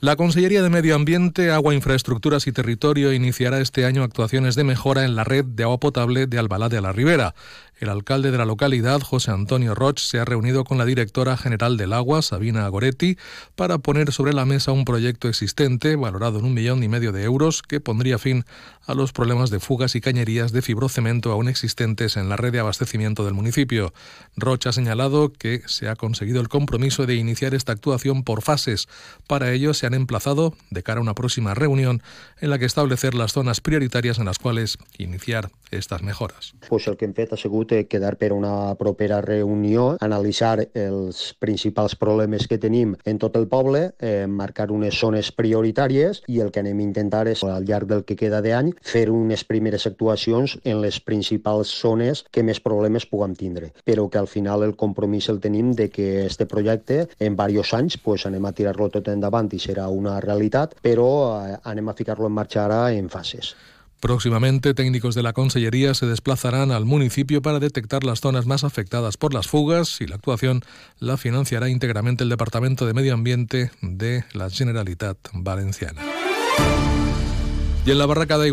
La Consellería de Medio Ambiente, Agua, Infraestructuras y Territorio iniciará este año actuaciones de mejora en la red de agua potable de Albalá de la Ribera. El alcalde de la localidad, José Antonio Roch, se ha reunido con la directora general del agua, Sabina Agoretti, para poner sobre la mesa un proyecto existente, valorado en un millón y medio de euros, que pondría fin a los problemas de fugas y cañerías de fibrocemento aún existentes en la red de abastecimiento del municipio. Roch ha señalado que se ha conseguido el compromiso de iniciar esta actuación por fases. Para ello se han emplazado, de cara a una próxima reunión, en la que establecer las zonas prioritarias en las cuales iniciar estas mejoras. Pues el que hem fet ha sigut quedar per una propera reunió, analitzar els principals problemes que tenim en tot el poble, eh, marcar unes zones prioritàries i el que anem a intentar és, al llarg del que queda d'any, fer unes primeres actuacions en les principals zones que més problemes puguem tindre. Però que al final el compromís el tenim de que este projecte en diversos anys pues, anem a tirar-lo tot endavant i serà una realitat, però eh, anem a ficar-lo en marxa ara en fases. Próximamente, técnicos de la Consellería se desplazarán al municipio para detectar las zonas más afectadas por las fugas y la actuación la financiará íntegramente el Departamento de Medio Ambiente de la Generalitat Valenciana. Y en la barraca de